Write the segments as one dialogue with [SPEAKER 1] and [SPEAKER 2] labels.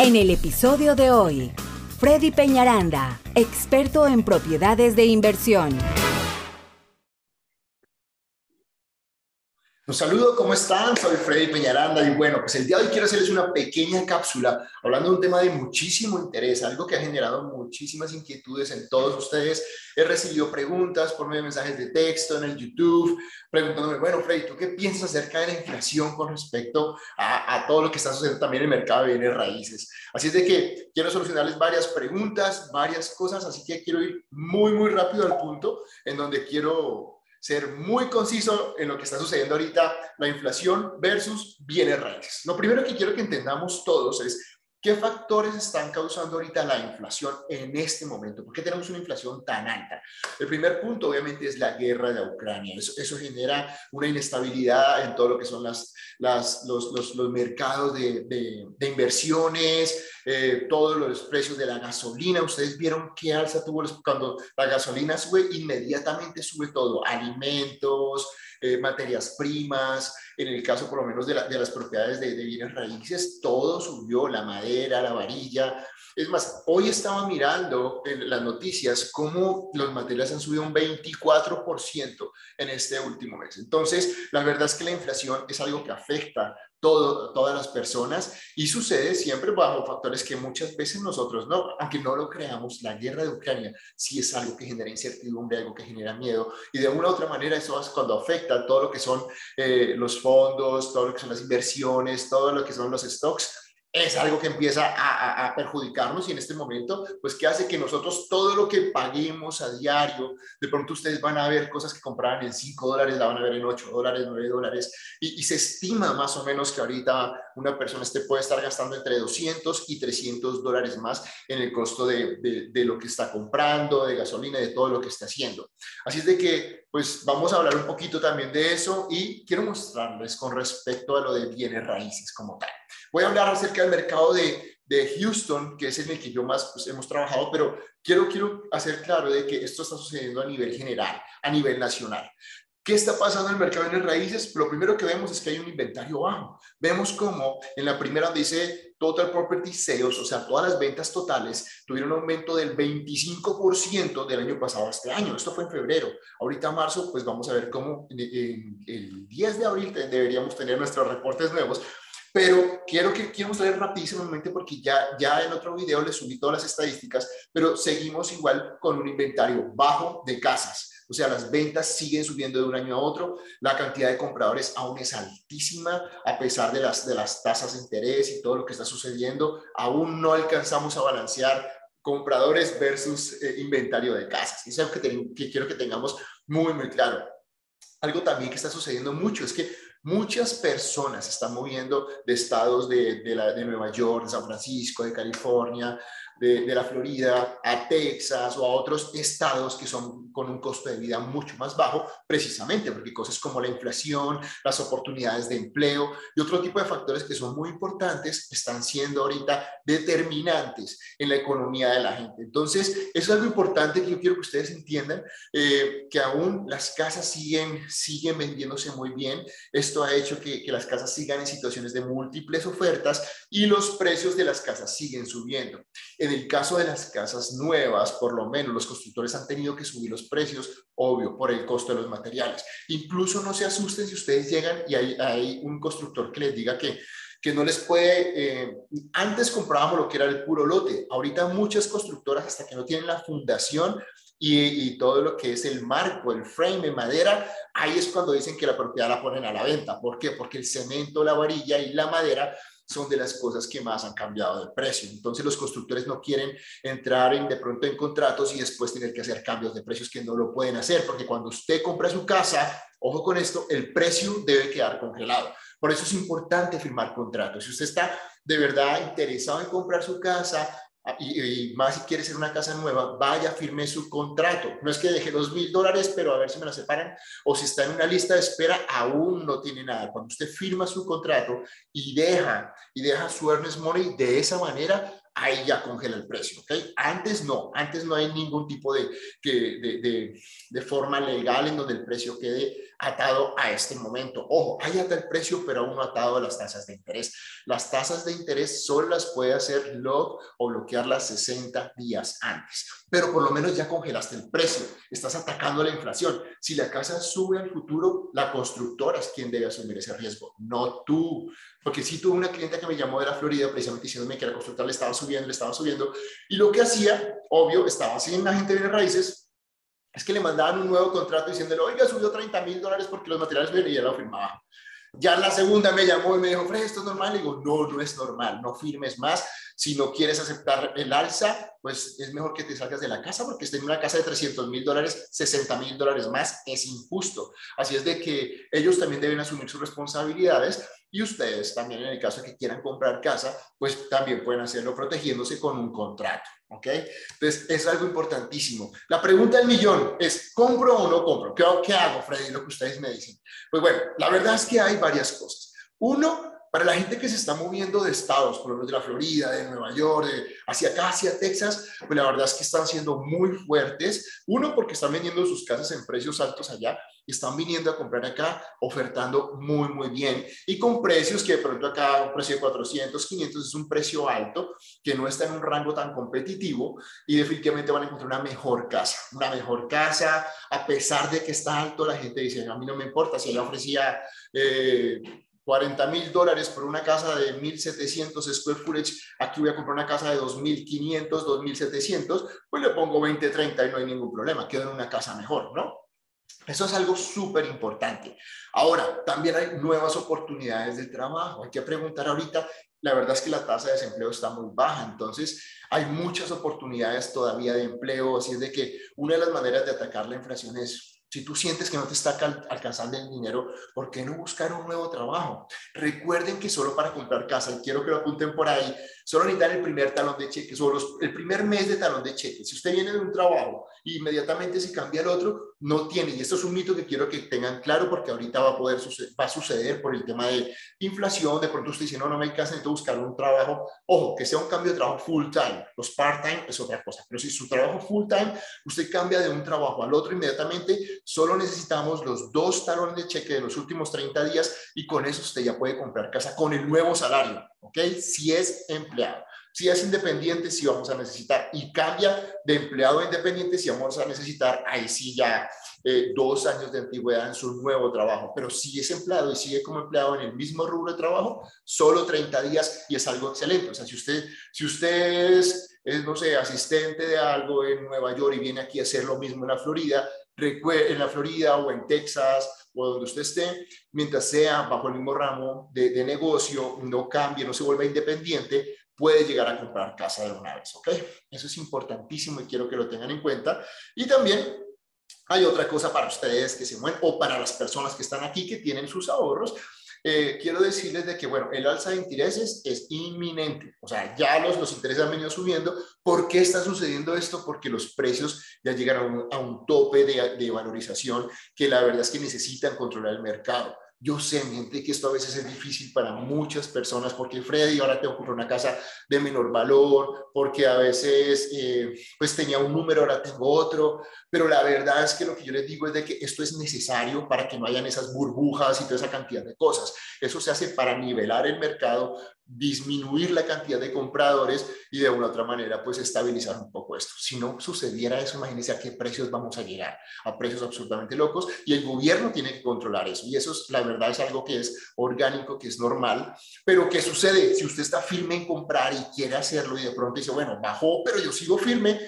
[SPEAKER 1] En el episodio de hoy, Freddy Peñaranda, experto en propiedades de inversión.
[SPEAKER 2] Un saludo, ¿cómo están? Soy Freddy Peñaranda y bueno, pues el día de hoy quiero hacerles una pequeña cápsula hablando de un tema de muchísimo interés, algo que ha generado muchísimas inquietudes en todos ustedes. He recibido preguntas por medio de mensajes de texto en el YouTube, preguntándome, bueno, Freddy, ¿tú qué piensas acerca de la inflación con respecto a, a todo lo que está sucediendo también en el mercado de bienes raíces? Así es de que quiero solucionarles varias preguntas, varias cosas, así que quiero ir muy, muy rápido al punto en donde quiero ser muy conciso en lo que está sucediendo ahorita, la inflación versus bienes raíces. Lo primero que quiero que entendamos todos es ¿Qué factores están causando ahorita la inflación en este momento? ¿Por qué tenemos una inflación tan alta? El primer punto, obviamente, es la guerra de Ucrania. Eso, genera una inestabilidad en todo lo que son las, las, los, los, los, mercados de, de, inversiones, eh, todos los precios de la gasolina. Ustedes vieron qué alza tuvo cuando la gasolina sube, inmediatamente sube todo, alimentos, eh, materias primas, en el caso por lo menos de, las propiedades de, de, bienes raíces, todo subió, la madera, la varilla. Es más, hoy estaba mirando en las noticias cómo los materiales han subido un 24% en este último mes. Entonces, la verdad es que la inflación es algo que afecta todas las personas y sucede siempre bajo factores que muchas veces nosotros no, aunque no lo creamos, la guerra de Ucrania sí es algo que genera incertidumbre, algo que genera miedo y de una u otra manera eso es cuando afecta todo lo que son eh, los fondos, todo lo que son las inversiones, todo lo que son los stocks es algo que empieza a, perjudicarnos y en este momento, pues, ¿qué hace que nosotros todo lo que paguemos a diario, de pronto ustedes van a ver cosas que compraban en 5 dólares, la van a ver en 8 dólares, 9 dólares, y, se estima más o menos que ahorita una persona este puede estar gastando entre 200 y 300 dólares más en el costo de, de lo que está comprando, de gasolina, de todo lo que está haciendo. Así es de que, pues, vamos a hablar un poquito también de eso y quiero mostrarles con respecto a lo de bienes raíces como tal. Voy a hablar acerca del mercado de, de Houston, que es en el que yo más pues, hemos trabajado, pero quiero, quiero hacer claro de que esto está sucediendo a nivel general, a nivel nacional. ¿Qué está pasando en el mercado de raíces? Lo primero que vemos es que hay un inventario bajo. Vemos como en la primera dice Total Property Sales, o sea, todas las ventas totales tuvieron un aumento del 25% del año pasado a este año. Esto fue en febrero. Ahorita marzo, pues vamos a ver cómo en, el 10 de abril deberíamos tener nuestros reportes nuevos pero quiero que quiero mostrar rapidísimamente porque ya, ya en otro video les subí todas las estadísticas, pero seguimos igual con un inventario bajo de casas. O sea, las ventas siguen subiendo de un año a otro, la cantidad de compradores aún es altísima, a pesar de las, de las tasas de interés y todo lo que está sucediendo, aún no alcanzamos a balancear compradores versus eh, inventario de casas. Eso es algo que, que quiero que tengamos muy, muy claro. Algo también que está sucediendo mucho es que Muchas personas están moviendo de estados de, de Nueva York, de San Francisco, de California, de, la Florida a Texas o a otros estados que son con un costo de vida mucho más bajo, precisamente porque cosas como la inflación, las oportunidades de empleo y otro tipo de factores que son muy importantes están siendo ahorita determinantes en la economía de la gente. Entonces, eso es algo importante que yo quiero que ustedes entiendan, eh, que aún las casas siguen, siguen vendiéndose muy bien. Esto ha hecho que, que las casas sigan en situaciones de múltiples ofertas y los precios de las casas siguen subiendo. En el caso de las casas nuevas, por lo menos los constructores han tenido que subir los precios, obvio, por el costo de los materiales. Incluso no se asusten si ustedes llegan y hay, un constructor que les diga que que no les puede, eh, antes comprábamos lo que era el puro lote, ahorita muchas constructoras hasta que no tienen la fundación y, y, todo lo que es el marco, el frame de madera, ahí es cuando dicen que la propiedad la ponen a la venta. ¿Por qué? Porque el cemento, la varilla y la madera son de las cosas que más han cambiado de precio. Entonces los constructores no quieren entrar en, de pronto en contratos y después tener que hacer cambios de precios que no lo pueden hacer, porque cuando usted compra su casa, ojo con esto, el precio debe quedar congelado. Por eso es importante firmar contratos. Si usted está de verdad interesado en comprar su casa, Ah, y, más si quiere ser una casa nueva, vaya, firme su contrato. No es que deje dos mil dólares, pero a ver si me la separan, o si está en una lista de espera, aún no tiene nada. Cuando usted firma su contrato y deja, y deja su earnest money de esa manera, ahí ya congela el precio, ¿ok? Antes no, antes no hay ningún tipo de, de, de, de forma legal en donde el precio quede atado a este momento. Ojo, hay ata el precio, pero aún no atado a las tasas de interés. Las tasas de interés solo las puede hacer lock o bloquearlas 60 días antes, pero por lo menos ya congelaste el precio, estás atacando la inflación. Si la casa sube al futuro, la constructora es quien debe asumir ese riesgo, no tú. Porque si tuve una cliente que me llamó de la Florida precisamente diciéndome que la constructora le estaba subiendo, le estaba subiendo, y lo que hacía, obvio, estaba así en la gente de raíces, es que le mandaban un nuevo contrato diciéndole, oiga, subió 30 mil dólares porque los materiales vienen y ya lo firmaba. Ya en la segunda me llamó y me dijo, Fred, ¿esto es normal? Y digo, no, no es normal, no firmes más. Si no quieres aceptar el alza, pues es mejor que te salgas de la casa porque esté en una casa de 300 mil dólares, 60 mil dólares más, es injusto. Así es de que ellos también deben asumir sus responsabilidades y ustedes también en el caso de que quieran comprar casa, pues también pueden hacerlo protegiéndose con un contrato. ¿Ok? Entonces, es algo importantísimo. La pregunta del millón es, ¿compro o no compro? ¿Qué, qué hago, Freddy? Lo que ustedes me dicen. Pues bueno, la verdad es que hay varias cosas. Uno, para la gente que se está moviendo de estados, por ejemplo de la Florida, de Nueva York, hacia acá, hacia Texas, pues la verdad es que están siendo muy fuertes. Uno, porque están vendiendo sus casas en precios altos allá y están viniendo a comprar acá, ofertando muy, muy bien. Y con precios que de pronto acá, un precio de 400, 500 es un precio alto, que no está en un rango tan competitivo y definitivamente van a encontrar una mejor casa. Una mejor casa, a pesar de que está alto, la gente dice, a mí no me importa si ella ofrecía... Eh, 40 mil dólares por una casa de 1.700 square footage, aquí voy a comprar una casa de 2.500, 2.700, pues le pongo 20, 30 y no hay ningún problema, quedo en una casa mejor, ¿no? Eso es algo súper importante. Ahora, también hay nuevas oportunidades de trabajo. Hay que preguntar ahorita, la verdad es que la tasa de desempleo está muy baja, entonces hay muchas oportunidades todavía de empleo, así es de que una de las maneras de atacar la inflación es si tú sientes que no te está alcanzando el dinero, ¿por qué no buscar un nuevo trabajo? Recuerden que solo para comprar casa, y quiero que lo apunten por ahí, solo necesitan el primer talón de cheque, solo el primer mes de talón de cheque. Si usted viene de un trabajo e inmediatamente se cambia al otro, no tiene. Y esto es un mito que quiero que tengan claro porque ahorita va a poder suceder, va a suceder por el tema de inflación. De pronto usted dice, no, no me casa, necesito buscar un trabajo. Ojo, que sea un cambio de trabajo full time. Los part time es otra cosa. Pero si su trabajo full time, usted cambia de un trabajo al otro inmediatamente, solo necesitamos los dos talones de cheque de los últimos 30 días y con eso usted ya puede comprar casa con el nuevo salario. ¿Ok? Si es empleado. Si es independiente, si vamos a necesitar. Y cambia de empleado a independiente, si vamos a necesitar, ahí sí ya eh, dos años de antigüedad en su nuevo trabajo. Pero si es empleado y sigue como empleado en el mismo rubro de trabajo, solo 30 días y es algo excelente. O sea, si usted, si usted es, es, no sé, asistente de algo en Nueva York y viene aquí a hacer lo mismo en la Florida, en la Florida o en Texas o donde usted esté, mientras sea bajo el mismo ramo de, de negocio, no cambie, no se vuelva independiente, puede llegar a comprar casa de una vez, ¿ok? Eso es importantísimo y quiero que lo tengan en cuenta. Y también hay otra cosa para ustedes que se mueven o para las personas que están aquí que tienen sus ahorros. Eh, quiero decirles de que, bueno, el alza de intereses es inminente, o sea, ya los, los intereses han venido subiendo. ¿Por qué está sucediendo esto? Porque los precios ya llegaron a un, tope de valorización que la verdad es que necesitan controlar el mercado. Yo sé, gente, que esto a veces es difícil para muchas personas, porque Freddy, ahora tengo que una casa de menor valor, porque a veces eh, pues tenía un número, ahora tengo otro, pero la verdad es que lo que yo les digo es de que esto es necesario para que no hayan esas burbujas y toda esa cantidad de cosas. Eso se hace para nivelar el mercado, disminuir la cantidad de compradores y de una u otra manera pues estabilizar un poco esto. Si no sucediera eso, imagínense a qué precios vamos a llegar, a precios absolutamente locos y el gobierno tiene que controlar eso y eso es, la verdad es algo que es orgánico, que es normal, pero ¿qué sucede? Si usted está firme en comprar y quiere hacerlo y de pronto dice, bueno, bajó, pero yo sigo firme,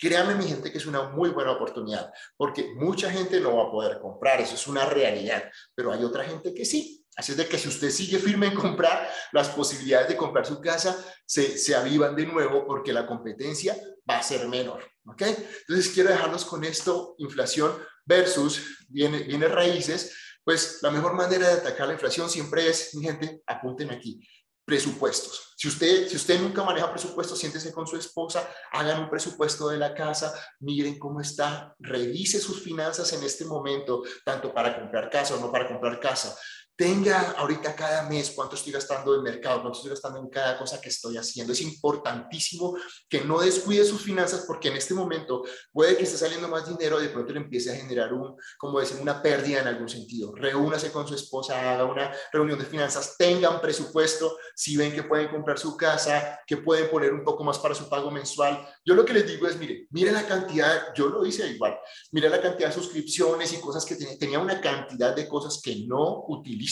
[SPEAKER 2] Créame, mi gente, que es una muy buena oportunidad, porque mucha gente no va a poder comprar, eso es una realidad, pero hay otra gente que sí. Así es de que si usted sigue firme en comprar, las posibilidades de comprar su casa se, se avivan de nuevo porque la competencia va a ser menor. ¿ok? Entonces quiero dejarnos con esto, inflación versus bienes, bienes raíces. Pues la mejor manera de atacar la inflación siempre es, mi gente, apunten aquí, presupuestos. Si usted, si usted nunca maneja presupuestos, siéntese con su esposa, hagan un presupuesto de la casa, miren cómo está, revise sus finanzas en este momento, tanto para comprar casa o no para comprar casa tenga ahorita cada mes cuánto estoy gastando en mercado, cuánto estoy gastando en cada cosa que estoy haciendo. Es importantísimo que no descuide sus finanzas porque en este momento puede que esté saliendo más dinero y de pronto le empiece a generar un, como decir, una pérdida en algún sentido. Reúnase con su esposa, haga una reunión de finanzas, tengan presupuesto, si ven que pueden comprar su casa, que pueden poner un poco más para su pago mensual. Yo lo que les digo es, mire, mire la cantidad, yo lo hice igual, mire la cantidad de suscripciones y cosas que tenía, tenía una cantidad de cosas que no utilizo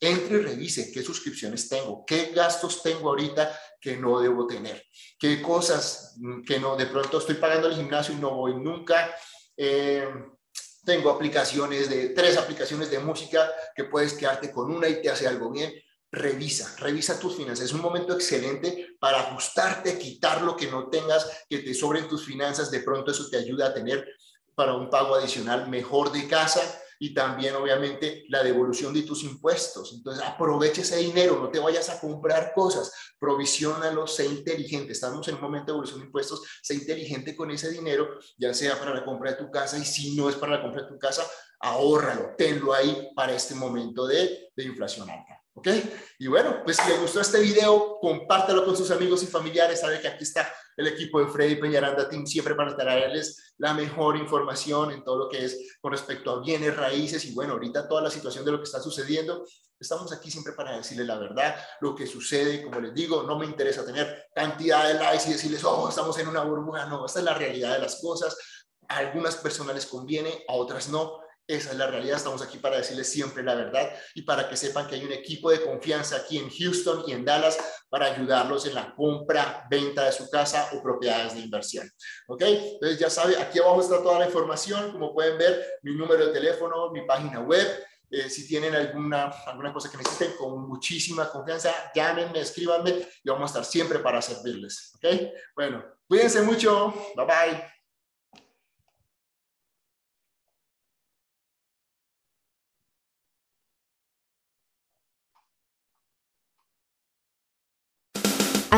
[SPEAKER 2] entre y revise qué suscripciones tengo, qué gastos tengo ahorita que no debo tener, qué cosas que no, de pronto estoy pagando el gimnasio y no voy nunca. Eh, tengo aplicaciones de, tres aplicaciones de música que puedes quedarte con una y te hace algo bien. Revisa, revisa tus finanzas. Es un momento excelente para ajustarte, quitar lo que no tengas, que te sobren tus finanzas. De pronto eso te ayuda a tener para un pago adicional mejor de casa y también obviamente la devolución de tus impuestos. Entonces aprovecha ese dinero, no te vayas a comprar cosas, provisionalo, sé inteligente. Estamos en un momento de devolución de impuestos, sé inteligente con ese dinero, ya sea para la compra de tu casa y si no es para la compra de tu casa, ahórralo, tenlo ahí para este momento de, de inflación alta. ¿Ok? Y bueno, pues si les gustó este video, compártelo con sus amigos y familiares. Sabe que aquí está el equipo de Freddy Peñaranda Team siempre para traerles la mejor información en todo lo que es con respecto a bienes raíces y bueno, ahorita toda la situación de lo que está sucediendo. Estamos aquí siempre para decirles la verdad, lo que sucede, como les digo, no me interesa tener cantidad de likes y decirles, oh, estamos en una burbuja, no, esta es la realidad de las cosas. A algunas personas les conviene, a otras no esa es la realidad, estamos aquí para decirles siempre la verdad y para que sepan que hay un equipo de confianza aquí en Houston y en Dallas para ayudarlos en la compra, venta de su casa o propiedades de inversión. ¿Ok? Entonces ya sabe, aquí abajo está toda la información, como pueden ver, mi número de teléfono, mi página web. Eh, si tienen alguna, alguna cosa que necesiten, con muchísima confianza, llámenme, escríbanme y vamos a estar siempre para servirles. ¿Ok? Bueno, cuídense mucho. Bye bye.